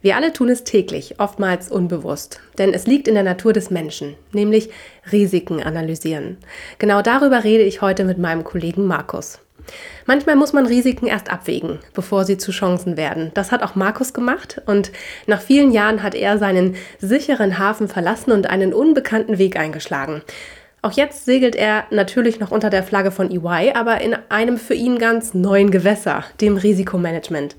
Wir alle tun es täglich, oftmals unbewusst, denn es liegt in der Natur des Menschen, nämlich Risiken analysieren. Genau darüber rede ich heute mit meinem Kollegen Markus. Manchmal muss man Risiken erst abwägen, bevor sie zu Chancen werden. Das hat auch Markus gemacht und nach vielen Jahren hat er seinen sicheren Hafen verlassen und einen unbekannten Weg eingeschlagen. Auch jetzt segelt er natürlich noch unter der Flagge von EY, aber in einem für ihn ganz neuen Gewässer, dem Risikomanagement.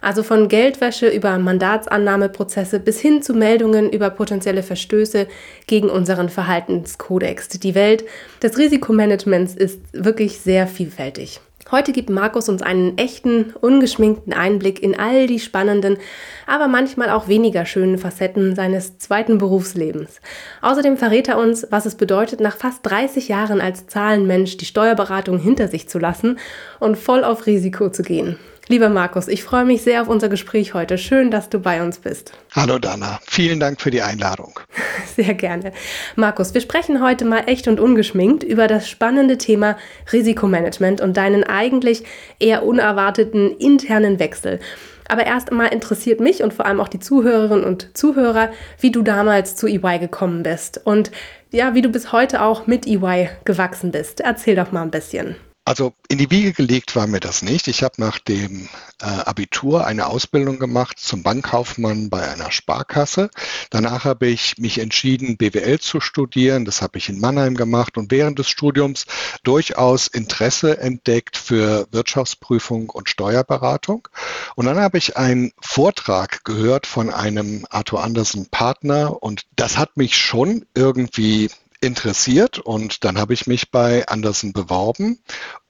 Also von Geldwäsche über Mandatsannahmeprozesse bis hin zu Meldungen über potenzielle Verstöße gegen unseren Verhaltenskodex. Die Welt des Risikomanagements ist wirklich sehr vielfältig. Heute gibt Markus uns einen echten, ungeschminkten Einblick in all die spannenden, aber manchmal auch weniger schönen Facetten seines zweiten Berufslebens. Außerdem verrät er uns, was es bedeutet, nach fast 30 Jahren als Zahlenmensch die Steuerberatung hinter sich zu lassen und voll auf Risiko zu gehen. Lieber Markus, ich freue mich sehr auf unser Gespräch heute. Schön, dass du bei uns bist. Hallo Dana, vielen Dank für die Einladung. Sehr gerne. Markus, wir sprechen heute mal echt und ungeschminkt über das spannende Thema Risikomanagement und deinen eigentlich eher unerwarteten internen Wechsel. Aber erst einmal interessiert mich und vor allem auch die Zuhörerinnen und Zuhörer, wie du damals zu EY gekommen bist und ja, wie du bis heute auch mit EY gewachsen bist. Erzähl doch mal ein bisschen. Also in die Wiege gelegt war mir das nicht. Ich habe nach dem äh, Abitur eine Ausbildung gemacht zum Bankkaufmann bei einer Sparkasse. Danach habe ich mich entschieden, BWL zu studieren. Das habe ich in Mannheim gemacht und während des Studiums durchaus Interesse entdeckt für Wirtschaftsprüfung und Steuerberatung. Und dann habe ich einen Vortrag gehört von einem Arthur Andersen Partner und das hat mich schon irgendwie interessiert und dann habe ich mich bei Andersen beworben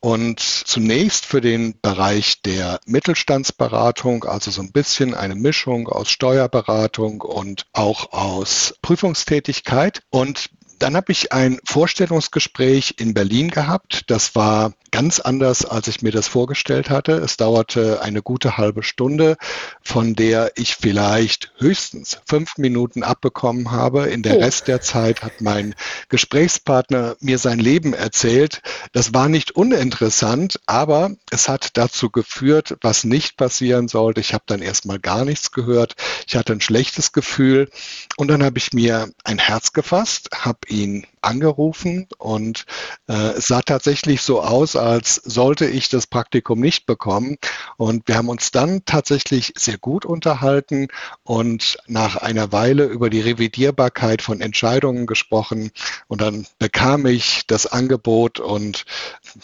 und zunächst für den Bereich der Mittelstandsberatung, also so ein bisschen eine Mischung aus Steuerberatung und auch aus Prüfungstätigkeit und dann habe ich ein Vorstellungsgespräch in Berlin gehabt. Das war ganz anders, als ich mir das vorgestellt hatte. Es dauerte eine gute halbe Stunde, von der ich vielleicht höchstens fünf Minuten abbekommen habe. In der oh. Rest der Zeit hat mein Gesprächspartner mir sein Leben erzählt. Das war nicht uninteressant, aber es hat dazu geführt, was nicht passieren sollte. Ich habe dann erstmal gar nichts gehört. Ich hatte ein schlechtes Gefühl und dann habe ich mir ein Herz gefasst, habe ihn angerufen und äh, es sah tatsächlich so aus, als sollte ich das Praktikum nicht bekommen. Und wir haben uns dann tatsächlich sehr gut unterhalten und nach einer Weile über die Revidierbarkeit von Entscheidungen gesprochen. Und dann bekam ich das Angebot und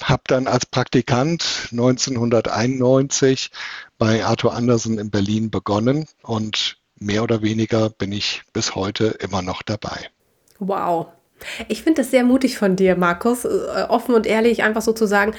habe dann als Praktikant 1991 bei Arthur Andersen in Berlin begonnen und mehr oder weniger bin ich bis heute immer noch dabei. Wow. Ich finde das sehr mutig von dir, Markus, äh, offen und ehrlich einfach so zu sagen,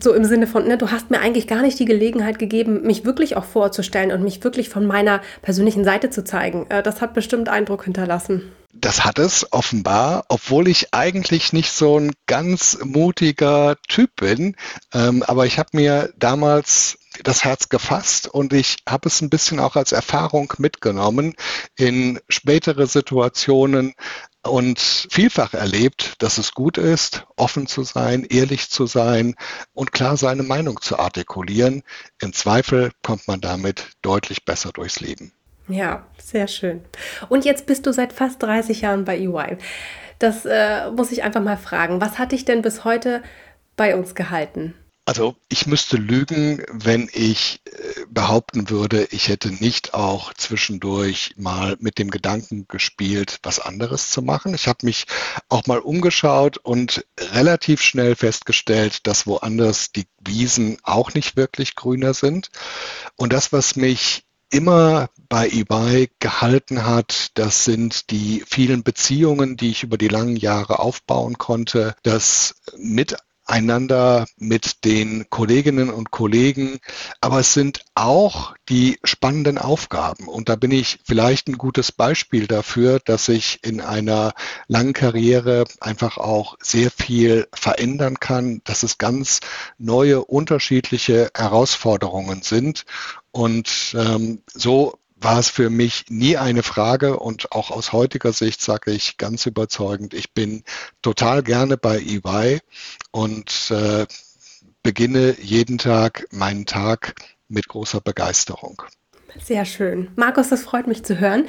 so im Sinne von, ne, du hast mir eigentlich gar nicht die Gelegenheit gegeben, mich wirklich auch vorzustellen und mich wirklich von meiner persönlichen Seite zu zeigen. Äh, das hat bestimmt Eindruck hinterlassen. Das hat es offenbar, obwohl ich eigentlich nicht so ein ganz mutiger Typ bin. Ähm, aber ich habe mir damals das Herz gefasst und ich habe es ein bisschen auch als Erfahrung mitgenommen in spätere Situationen und vielfach erlebt, dass es gut ist, offen zu sein, ehrlich zu sein und klar seine Meinung zu artikulieren. Im Zweifel kommt man damit deutlich besser durchs Leben. Ja, sehr schön. Und jetzt bist du seit fast 30 Jahren bei EY. Das äh, muss ich einfach mal fragen. Was hat dich denn bis heute bei uns gehalten? Also ich müsste lügen, wenn ich äh, behaupten würde, ich hätte nicht auch zwischendurch mal mit dem Gedanken gespielt, was anderes zu machen. Ich habe mich auch mal umgeschaut und relativ schnell festgestellt, dass woanders die Wiesen auch nicht wirklich grüner sind. Und das, was mich immer bei eBay gehalten hat, das sind die vielen Beziehungen, die ich über die langen Jahre aufbauen konnte, das mit einander mit den Kolleginnen und Kollegen, aber es sind auch die spannenden Aufgaben. Und da bin ich vielleicht ein gutes Beispiel dafür, dass ich in einer langen Karriere einfach auch sehr viel verändern kann, dass es ganz neue, unterschiedliche Herausforderungen sind. Und ähm, so war es für mich nie eine Frage und auch aus heutiger Sicht sage ich ganz überzeugend, ich bin total gerne bei EY und äh, beginne jeden Tag meinen Tag mit großer Begeisterung. Sehr schön. Markus, das freut mich zu hören.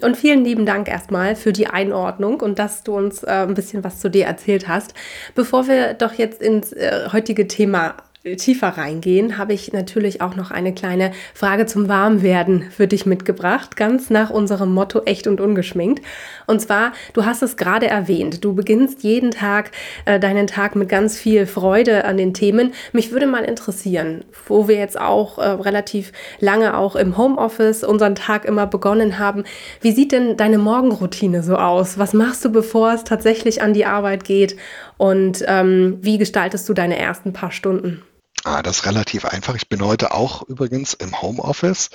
Und vielen lieben Dank erstmal für die Einordnung und dass du uns äh, ein bisschen was zu dir erzählt hast. Bevor wir doch jetzt ins äh, heutige Thema tiefer reingehen, habe ich natürlich auch noch eine kleine Frage zum Warmwerden für dich mitgebracht, ganz nach unserem Motto echt und ungeschminkt. Und zwar, du hast es gerade erwähnt, du beginnst jeden Tag äh, deinen Tag mit ganz viel Freude an den Themen. Mich würde mal interessieren, wo wir jetzt auch äh, relativ lange auch im Homeoffice unseren Tag immer begonnen haben. Wie sieht denn deine Morgenroutine so aus? Was machst du, bevor es tatsächlich an die Arbeit geht? Und ähm, wie gestaltest du deine ersten paar Stunden? Ah, das ist relativ einfach. Ich bin heute auch übrigens im Homeoffice,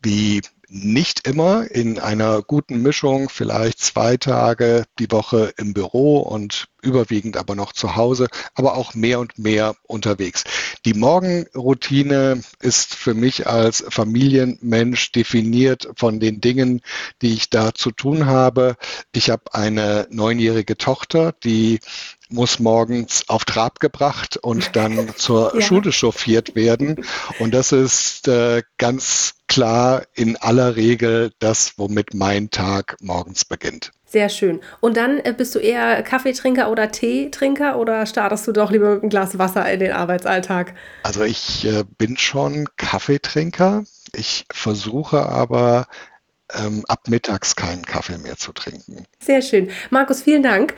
wie nicht immer in einer guten Mischung, vielleicht zwei Tage die Woche im Büro und überwiegend aber noch zu Hause, aber auch mehr und mehr unterwegs. Die Morgenroutine ist für mich als Familienmensch definiert von den Dingen, die ich da zu tun habe. Ich habe eine neunjährige Tochter, die muss morgens auf Trab gebracht und dann zur ja. Schule chauffiert werden. Und das ist äh, ganz klar in aller Regel das, womit mein Tag morgens beginnt. Sehr schön. Und dann äh, bist du eher Kaffeetrinker oder Teetrinker oder startest du doch lieber mit einem Glas Wasser in den Arbeitsalltag? Also ich äh, bin schon Kaffeetrinker. Ich versuche aber ähm, ab mittags keinen Kaffee mehr zu trinken. Sehr schön. Markus, vielen Dank.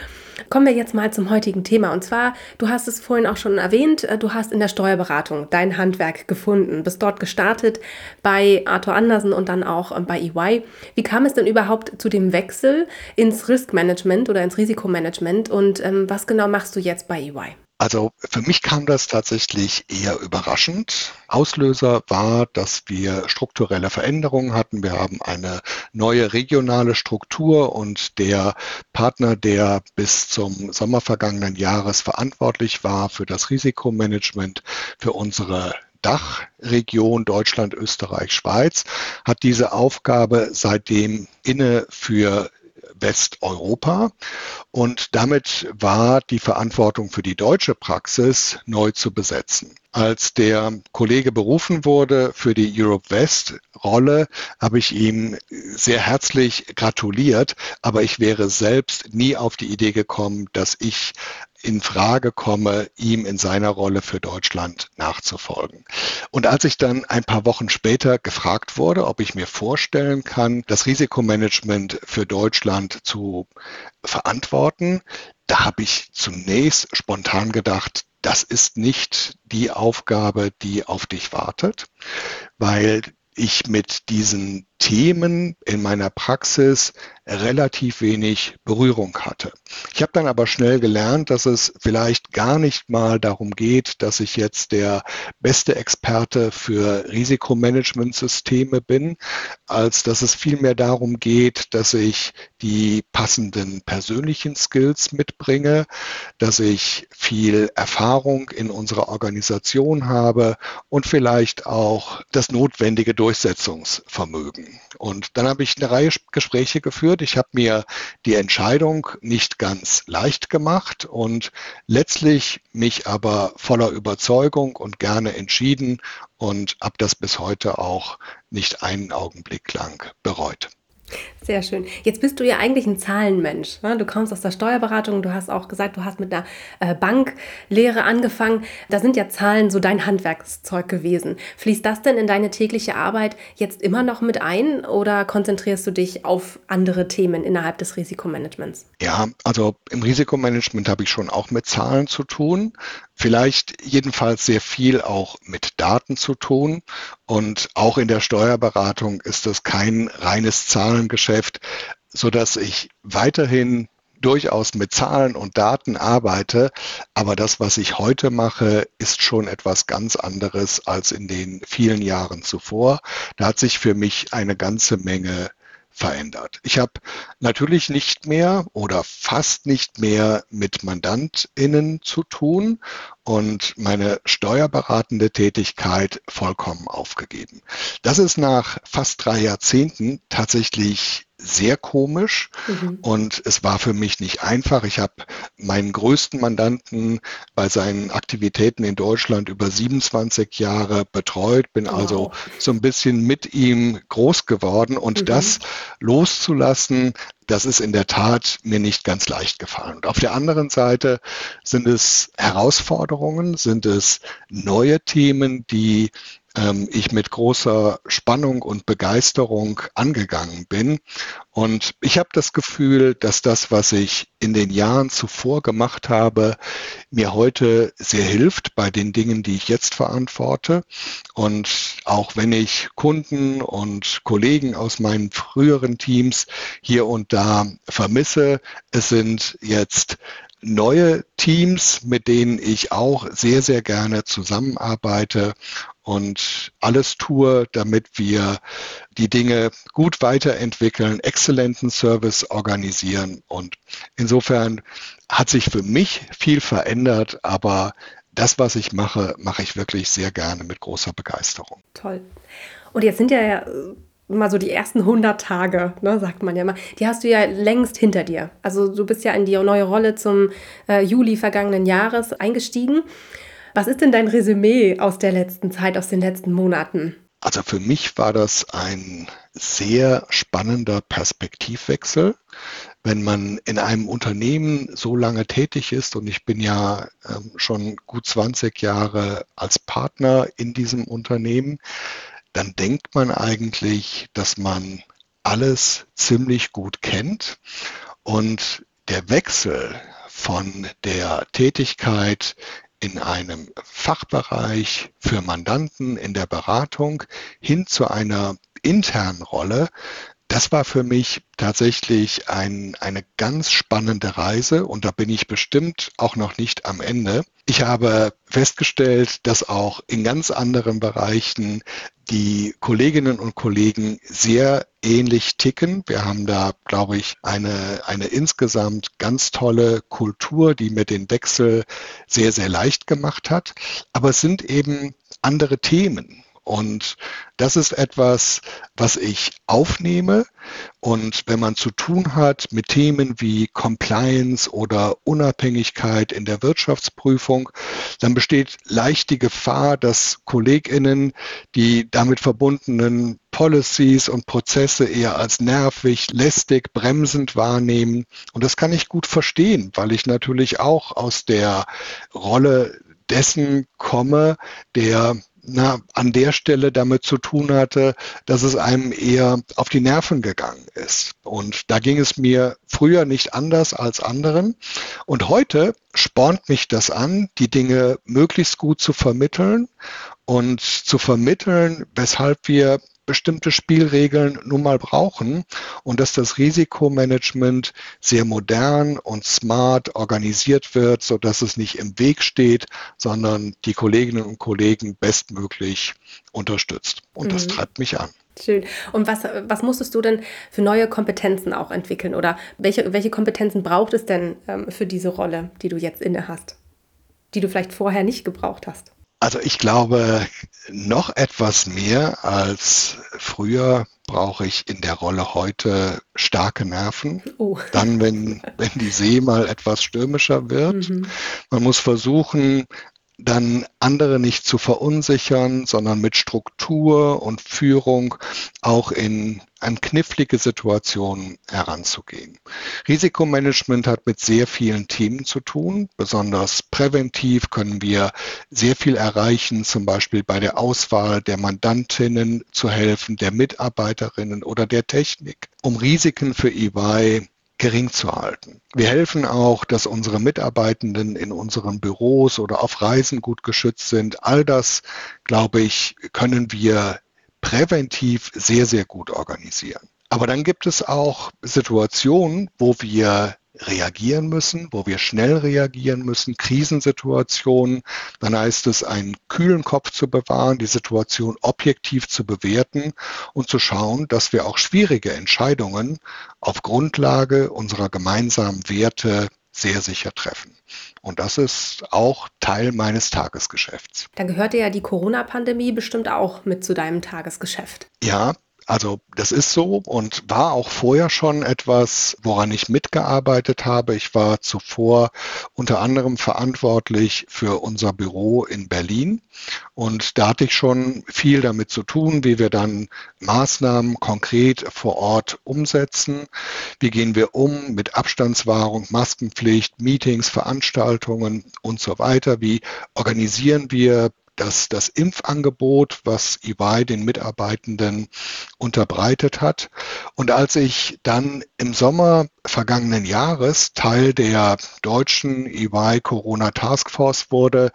Kommen wir jetzt mal zum heutigen Thema. Und zwar, du hast es vorhin auch schon erwähnt, äh, du hast in der Steuerberatung dein Handwerk gefunden, bist dort gestartet bei Arthur Andersen und dann auch ähm, bei EY. Wie kam es denn überhaupt zu dem Wechsel ins Riskmanagement oder ins Risikomanagement und ähm, was genau machst du jetzt bei EY? Also für mich kam das tatsächlich eher überraschend. Auslöser war, dass wir strukturelle Veränderungen hatten. Wir haben eine neue regionale Struktur und der Partner, der bis zum Sommer vergangenen Jahres verantwortlich war für das Risikomanagement für unsere Dachregion Deutschland, Österreich, Schweiz, hat diese Aufgabe seitdem inne für Westeuropa. Und damit war die Verantwortung für die deutsche Praxis neu zu besetzen. Als der Kollege berufen wurde für die Europe West Rolle, habe ich ihm sehr herzlich gratuliert, aber ich wäre selbst nie auf die Idee gekommen, dass ich in Frage komme, ihm in seiner Rolle für Deutschland nachzufolgen. Und als ich dann ein paar Wochen später gefragt wurde, ob ich mir vorstellen kann, das Risikomanagement für Deutschland zu verantworten, da habe ich zunächst spontan gedacht, das ist nicht die Aufgabe, die auf dich wartet, weil ich mit diesen Themen in meiner Praxis relativ wenig Berührung hatte. Ich habe dann aber schnell gelernt, dass es vielleicht gar nicht mal darum geht, dass ich jetzt der beste Experte für Risikomanagementsysteme bin, als dass es vielmehr darum geht, dass ich die passenden persönlichen Skills mitbringe, dass ich viel Erfahrung in unserer Organisation habe und vielleicht auch das notwendige Durchsetzungsvermögen. Und dann habe ich eine Reihe Gespräche geführt. Ich habe mir die Entscheidung nicht ganz leicht gemacht und letztlich mich aber voller Überzeugung und gerne entschieden und habe das bis heute auch nicht einen Augenblick lang bereut. Sehr schön. Jetzt bist du ja eigentlich ein Zahlenmensch. Ne? Du kommst aus der Steuerberatung, du hast auch gesagt, du hast mit einer äh, Banklehre angefangen. Da sind ja Zahlen so dein Handwerkszeug gewesen. Fließt das denn in deine tägliche Arbeit jetzt immer noch mit ein oder konzentrierst du dich auf andere Themen innerhalb des Risikomanagements? Ja, also im Risikomanagement habe ich schon auch mit Zahlen zu tun. Vielleicht jedenfalls sehr viel auch mit Daten zu tun. Und auch in der Steuerberatung ist es kein reines Zahlengeschäft, so dass ich weiterhin durchaus mit Zahlen und Daten arbeite, aber das, was ich heute mache, ist schon etwas ganz anderes als in den vielen Jahren zuvor. Da hat sich für mich eine ganze Menge verändert. Ich habe natürlich nicht mehr oder fast nicht mehr mit Mandantinnen zu tun und meine steuerberatende Tätigkeit vollkommen aufgegeben. Das ist nach fast drei Jahrzehnten tatsächlich sehr komisch mhm. und es war für mich nicht einfach. Ich habe meinen größten Mandanten bei seinen Aktivitäten in Deutschland über 27 Jahre betreut, bin wow. also so ein bisschen mit ihm groß geworden und mhm. das loszulassen, das ist in der Tat mir nicht ganz leicht gefallen. Und auf der anderen Seite sind es Herausforderungen, sind es neue Themen, die ähm, ich mit großer Spannung und Begeisterung angegangen bin. Und ich habe das Gefühl, dass das, was ich in den Jahren zuvor gemacht habe, mir heute sehr hilft bei den Dingen, die ich jetzt verantworte. Und auch wenn ich Kunden und Kollegen aus meinen früheren Teams hier und da vermisse, es sind jetzt neue Teams, mit denen ich auch sehr, sehr gerne zusammenarbeite und alles tue, damit wir die Dinge gut weiterentwickeln, exzellenten Service organisieren. Und insofern hat sich für mich viel verändert, aber das, was ich mache, mache ich wirklich sehr gerne mit großer Begeisterung. Toll. Und jetzt sind ja mal so die ersten 100 Tage, ne, sagt man ja mal, die hast du ja längst hinter dir. Also du bist ja in die neue Rolle zum äh, Juli vergangenen Jahres eingestiegen. Was ist denn dein Resümee aus der letzten Zeit, aus den letzten Monaten? Also für mich war das ein sehr spannender Perspektivwechsel. Wenn man in einem Unternehmen so lange tätig ist und ich bin ja ähm, schon gut 20 Jahre als Partner in diesem Unternehmen, dann denkt man eigentlich, dass man alles ziemlich gut kennt und der Wechsel von der Tätigkeit in einem Fachbereich für Mandanten in der Beratung hin zu einer internen Rolle, das war für mich tatsächlich ein, eine ganz spannende Reise und da bin ich bestimmt auch noch nicht am Ende. Ich habe festgestellt, dass auch in ganz anderen Bereichen die Kolleginnen und Kollegen sehr ähnlich ticken. Wir haben da, glaube ich, eine, eine insgesamt ganz tolle Kultur, die mir den Wechsel sehr, sehr leicht gemacht hat. Aber es sind eben andere Themen. Und das ist etwas, was ich aufnehme. Und wenn man zu tun hat mit Themen wie Compliance oder Unabhängigkeit in der Wirtschaftsprüfung, dann besteht leicht die Gefahr, dass Kolleginnen die damit verbundenen Policies und Prozesse eher als nervig, lästig, bremsend wahrnehmen. Und das kann ich gut verstehen, weil ich natürlich auch aus der Rolle dessen komme, der na, an der Stelle damit zu tun hatte, dass es einem eher auf die Nerven gegangen ist. Und da ging es mir früher nicht anders als anderen. Und heute spornt mich das an, die Dinge möglichst gut zu vermitteln und zu vermitteln, weshalb wir bestimmte Spielregeln nun mal brauchen und dass das Risikomanagement sehr modern und smart organisiert wird, so dass es nicht im Weg steht, sondern die Kolleginnen und Kollegen bestmöglich unterstützt. Und mhm. das treibt mich an. Schön. Und was, was musstest du denn für neue Kompetenzen auch entwickeln? Oder welche, welche Kompetenzen braucht es denn ähm, für diese Rolle, die du jetzt inne hast, die du vielleicht vorher nicht gebraucht hast? Also ich glaube, noch etwas mehr als früher brauche ich in der Rolle heute starke Nerven. Oh. Dann, wenn, wenn die See mal etwas stürmischer wird. Mhm. Man muss versuchen, dann andere nicht zu verunsichern, sondern mit Struktur und Führung auch in an knifflige Situationen heranzugehen. Risikomanagement hat mit sehr vielen Themen zu tun. Besonders präventiv können wir sehr viel erreichen, zum Beispiel bei der Auswahl der Mandantinnen zu helfen, der Mitarbeiterinnen oder der Technik. Um Risiken für EY gering zu halten. Wir helfen auch, dass unsere Mitarbeitenden in unseren Büros oder auf Reisen gut geschützt sind. All das, glaube ich, können wir präventiv sehr, sehr gut organisieren. Aber dann gibt es auch Situationen, wo wir reagieren müssen, wo wir schnell reagieren müssen, Krisensituationen, dann heißt es, einen kühlen Kopf zu bewahren, die Situation objektiv zu bewerten und zu schauen, dass wir auch schwierige Entscheidungen auf Grundlage unserer gemeinsamen Werte sehr sicher treffen. Und das ist auch Teil meines Tagesgeschäfts. Da gehörte ja die Corona-Pandemie bestimmt auch mit zu deinem Tagesgeschäft. Ja, also das ist so und war auch vorher schon etwas, woran ich mitgearbeitet habe. Ich war zuvor unter anderem verantwortlich für unser Büro in Berlin und da hatte ich schon viel damit zu tun, wie wir dann Maßnahmen konkret vor Ort umsetzen. Wie gehen wir um mit Abstandswahrung, Maskenpflicht, Meetings, Veranstaltungen und so weiter? Wie organisieren wir dass das Impfangebot, was EY den Mitarbeitenden unterbreitet hat. Und als ich dann im Sommer vergangenen Jahres Teil der deutschen EY Corona Taskforce wurde,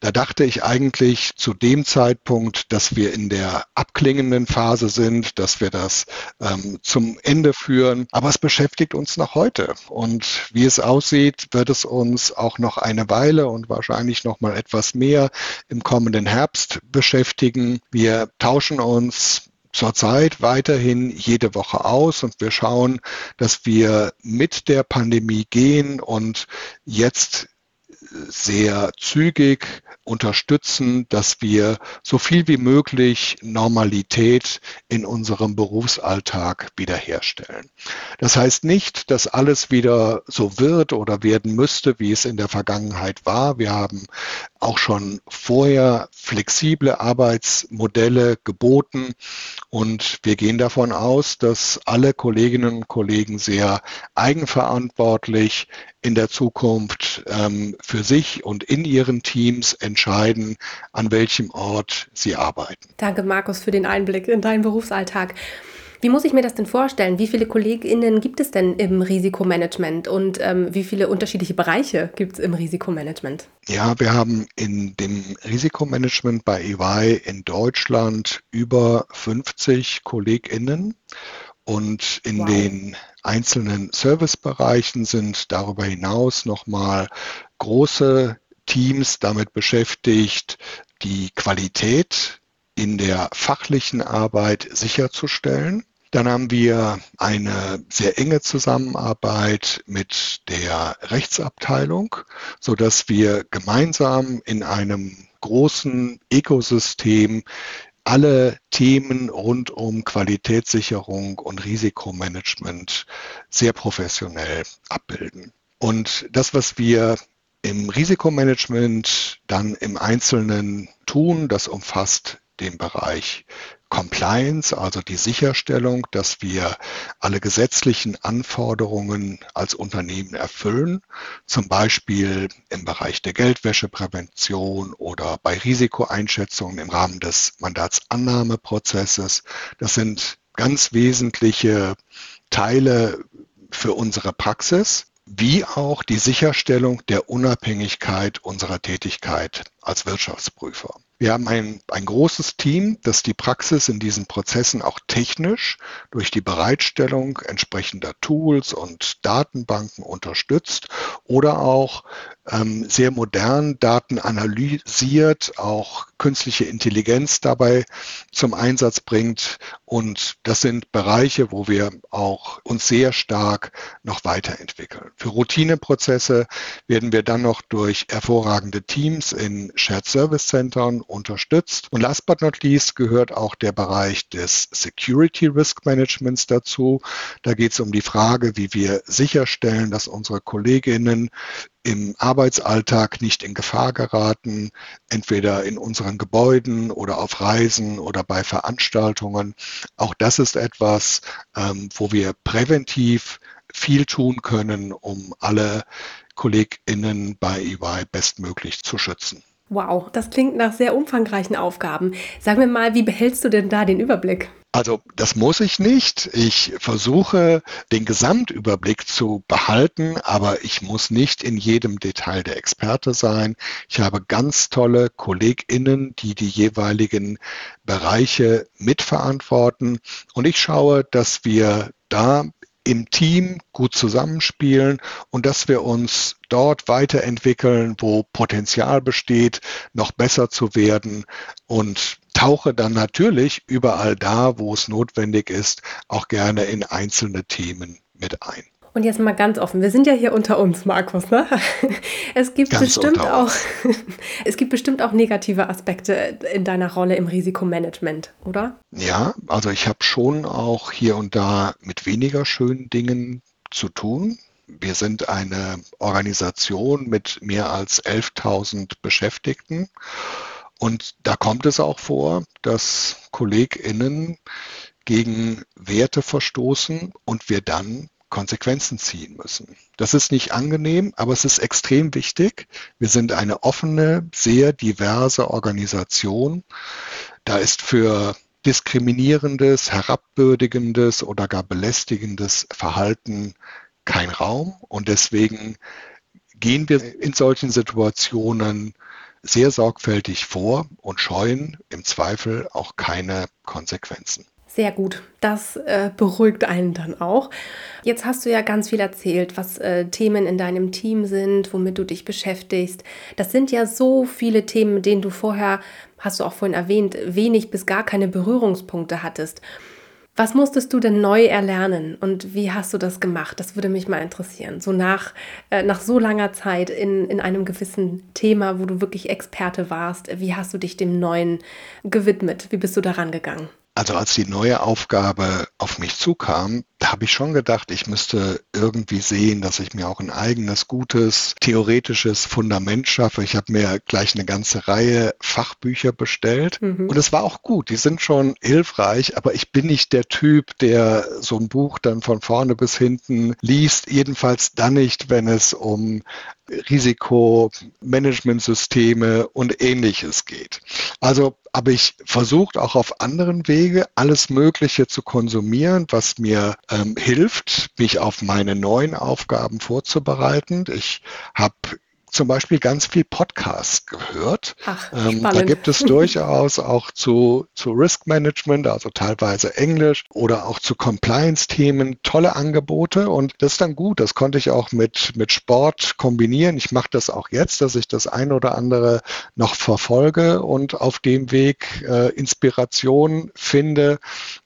da dachte ich eigentlich zu dem Zeitpunkt, dass wir in der abklingenden Phase sind, dass wir das ähm, zum Ende führen. Aber es beschäftigt uns noch heute. Und wie es aussieht, wird es uns auch noch eine Weile und wahrscheinlich noch mal etwas mehr im kommenden Herbst beschäftigen. Wir tauschen uns zurzeit weiterhin jede Woche aus und wir schauen, dass wir mit der Pandemie gehen und jetzt sehr zügig unterstützen, dass wir so viel wie möglich Normalität in unserem Berufsalltag wiederherstellen. Das heißt nicht, dass alles wieder so wird oder werden müsste, wie es in der Vergangenheit war. Wir haben auch schon vorher flexible Arbeitsmodelle geboten und wir gehen davon aus, dass alle Kolleginnen und Kollegen sehr eigenverantwortlich in der Zukunft ähm, für sich und in ihren Teams entscheiden, an welchem Ort sie arbeiten. Danke, Markus, für den Einblick in deinen Berufsalltag. Wie muss ich mir das denn vorstellen? Wie viele KollegInnen gibt es denn im Risikomanagement und ähm, wie viele unterschiedliche Bereiche gibt es im Risikomanagement? Ja, wir haben in dem Risikomanagement bei EY in Deutschland über 50 KollegInnen und in wow. den einzelnen Servicebereichen sind darüber hinaus nochmal große Teams damit beschäftigt, die Qualität in der fachlichen Arbeit sicherzustellen. Dann haben wir eine sehr enge Zusammenarbeit mit der Rechtsabteilung, so dass wir gemeinsam in einem großen Ökosystem alle Themen rund um Qualitätssicherung und Risikomanagement sehr professionell abbilden. Und das, was wir im Risikomanagement dann im Einzelnen tun, das umfasst den Bereich Compliance, also die Sicherstellung, dass wir alle gesetzlichen Anforderungen als Unternehmen erfüllen, zum Beispiel im Bereich der Geldwäscheprävention oder bei Risikoeinschätzungen im Rahmen des Mandatsannahmeprozesses. Das sind ganz wesentliche Teile für unsere Praxis wie auch die Sicherstellung der Unabhängigkeit unserer Tätigkeit als Wirtschaftsprüfer. Wir haben ein, ein großes Team, das die Praxis in diesen Prozessen auch technisch durch die Bereitstellung entsprechender Tools und Datenbanken unterstützt oder auch ähm, sehr modern Daten analysiert, auch künstliche Intelligenz dabei zum Einsatz bringt. Und das sind Bereiche, wo wir auch uns sehr stark noch weiterentwickeln. Für Routineprozesse werden wir dann noch durch hervorragende Teams in Shared Service Centern unterstützt. Und last but not least gehört auch der Bereich des Security Risk Managements dazu. Da geht es um die Frage, wie wir sicherstellen, dass unsere Kolleginnen im Arbeitsalltag nicht in Gefahr geraten, entweder in unseren Gebäuden oder auf Reisen oder bei Veranstaltungen. Auch das ist etwas, ähm, wo wir präventiv viel tun können, um alle KollegInnen bei EY bestmöglich zu schützen. Wow, das klingt nach sehr umfangreichen Aufgaben. Sag mir mal, wie behältst du denn da den Überblick? Also das muss ich nicht. Ich versuche den Gesamtüberblick zu behalten, aber ich muss nicht in jedem Detail der Experte sein. Ich habe ganz tolle Kolleginnen, die die jeweiligen Bereiche mitverantworten und ich schaue, dass wir da im Team gut zusammenspielen und dass wir uns dort weiterentwickeln, wo Potenzial besteht, noch besser zu werden und tauche dann natürlich überall da, wo es notwendig ist, auch gerne in einzelne Themen mit ein. Und jetzt mal ganz offen, wir sind ja hier unter uns, Markus. Ne? Es gibt ganz bestimmt auch, es gibt bestimmt auch negative Aspekte in deiner Rolle im Risikomanagement, oder? Ja, also ich habe schon auch hier und da mit weniger schönen Dingen zu tun. Wir sind eine Organisation mit mehr als 11.000 Beschäftigten. Und da kommt es auch vor, dass KollegInnen gegen Werte verstoßen und wir dann Konsequenzen ziehen müssen. Das ist nicht angenehm, aber es ist extrem wichtig. Wir sind eine offene, sehr diverse Organisation. Da ist für diskriminierendes, herabwürdigendes oder gar belästigendes Verhalten kein Raum und deswegen gehen wir in solchen Situationen sehr sorgfältig vor und scheuen im Zweifel auch keine Konsequenzen. Sehr gut. Das äh, beruhigt einen dann auch. Jetzt hast du ja ganz viel erzählt, was äh, Themen in deinem Team sind, womit du dich beschäftigst. Das sind ja so viele Themen, mit denen du vorher, hast du auch vorhin erwähnt, wenig bis gar keine Berührungspunkte hattest. Was musstest du denn neu erlernen und wie hast du das gemacht? Das würde mich mal interessieren. So nach, äh, nach so langer Zeit in, in einem gewissen Thema, wo du wirklich Experte warst, wie hast du dich dem Neuen gewidmet? Wie bist du daran gegangen? Also als die neue Aufgabe auf mich zukam, da habe ich schon gedacht, ich müsste irgendwie sehen, dass ich mir auch ein eigenes, gutes, theoretisches Fundament schaffe. Ich habe mir gleich eine ganze Reihe Fachbücher bestellt mhm. und es war auch gut. Die sind schon hilfreich, aber ich bin nicht der Typ, der so ein Buch dann von vorne bis hinten liest. Jedenfalls dann nicht, wenn es um Risikomanagementsysteme und ähnliches geht. Also habe ich versucht, auch auf anderen Wege alles Mögliche zu konsumieren, was mir ähm, hilft, mich auf meine neuen Aufgaben vorzubereiten. Ich habe zum Beispiel ganz viel Podcasts gehört. Ach, ähm, da gibt es durchaus auch zu, zu Risk Management, also teilweise Englisch oder auch zu Compliance-Themen tolle Angebote und das ist dann gut. Das konnte ich auch mit, mit Sport kombinieren. Ich mache das auch jetzt, dass ich das ein oder andere noch verfolge und auf dem Weg äh, Inspiration finde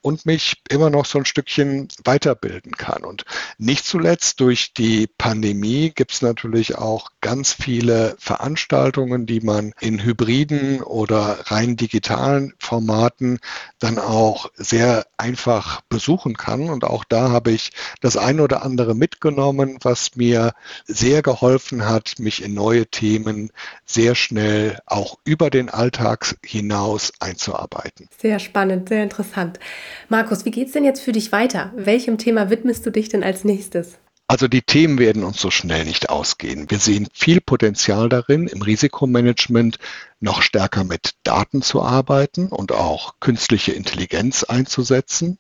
und mich immer noch so ein Stückchen weiterbilden kann. Und nicht zuletzt durch die Pandemie gibt es natürlich auch ganz viele Veranstaltungen, die man in hybriden oder rein digitalen Formaten dann auch sehr einfach besuchen kann. Und auch da habe ich das ein oder andere mitgenommen, was mir sehr geholfen hat, mich in neue Themen sehr schnell auch über den Alltag hinaus einzuarbeiten. Sehr spannend, sehr interessant. Markus, wie geht es denn jetzt für dich weiter? Welchem Thema widmest du dich denn als nächstes? Also die Themen werden uns so schnell nicht ausgehen. Wir sehen viel Potenzial darin, im Risikomanagement noch stärker mit Daten zu arbeiten und auch künstliche Intelligenz einzusetzen.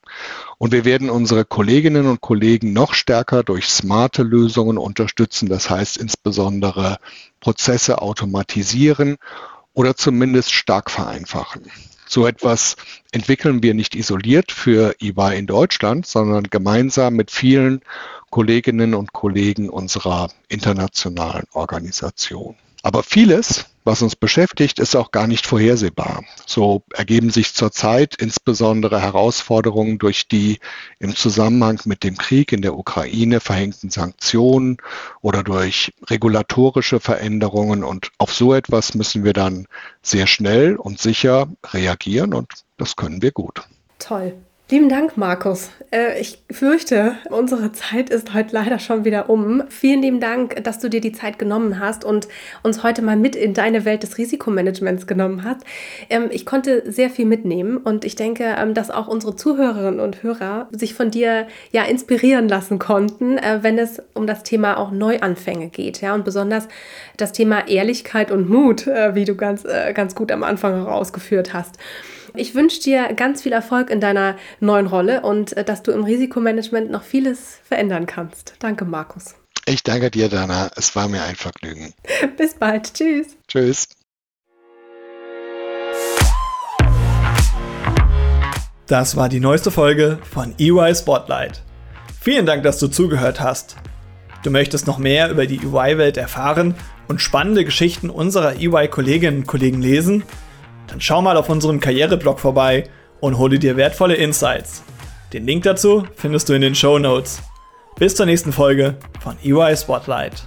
Und wir werden unsere Kolleginnen und Kollegen noch stärker durch smarte Lösungen unterstützen. Das heißt insbesondere Prozesse automatisieren oder zumindest stark vereinfachen. So etwas entwickeln wir nicht isoliert für EY in Deutschland, sondern gemeinsam mit vielen Kolleginnen und Kollegen unserer internationalen Organisation. Aber vieles, was uns beschäftigt, ist auch gar nicht vorhersehbar. So ergeben sich zurzeit insbesondere Herausforderungen durch die im Zusammenhang mit dem Krieg in der Ukraine verhängten Sanktionen oder durch regulatorische Veränderungen. Und auf so etwas müssen wir dann sehr schnell und sicher reagieren und das können wir gut. Toll. Lieben Dank, Markus. Äh, ich fürchte, unsere Zeit ist heute leider schon wieder um. Vielen lieben Dank, dass du dir die Zeit genommen hast und uns heute mal mit in deine Welt des Risikomanagements genommen hast. Ähm, ich konnte sehr viel mitnehmen und ich denke, ähm, dass auch unsere Zuhörerinnen und Hörer sich von dir ja inspirieren lassen konnten, äh, wenn es um das Thema auch Neuanfänge geht. Ja, und besonders das Thema Ehrlichkeit und Mut, äh, wie du ganz, ganz gut am Anfang herausgeführt hast. Ich wünsche dir ganz viel Erfolg in deiner neuen Rolle und äh, dass du im Risikomanagement noch vieles verändern kannst. Danke, Markus. Ich danke dir, Dana. Es war mir ein Vergnügen. Bis bald. Tschüss. Tschüss. Das war die neueste Folge von EY Spotlight. Vielen Dank, dass du zugehört hast. Du möchtest noch mehr über die EY-Welt erfahren und spannende Geschichten unserer EY-Kolleginnen und Kollegen lesen? Dann schau mal auf unserem Karriereblog vorbei und hole dir wertvolle Insights. Den Link dazu findest du in den Show Notes. Bis zur nächsten Folge von EY Spotlight.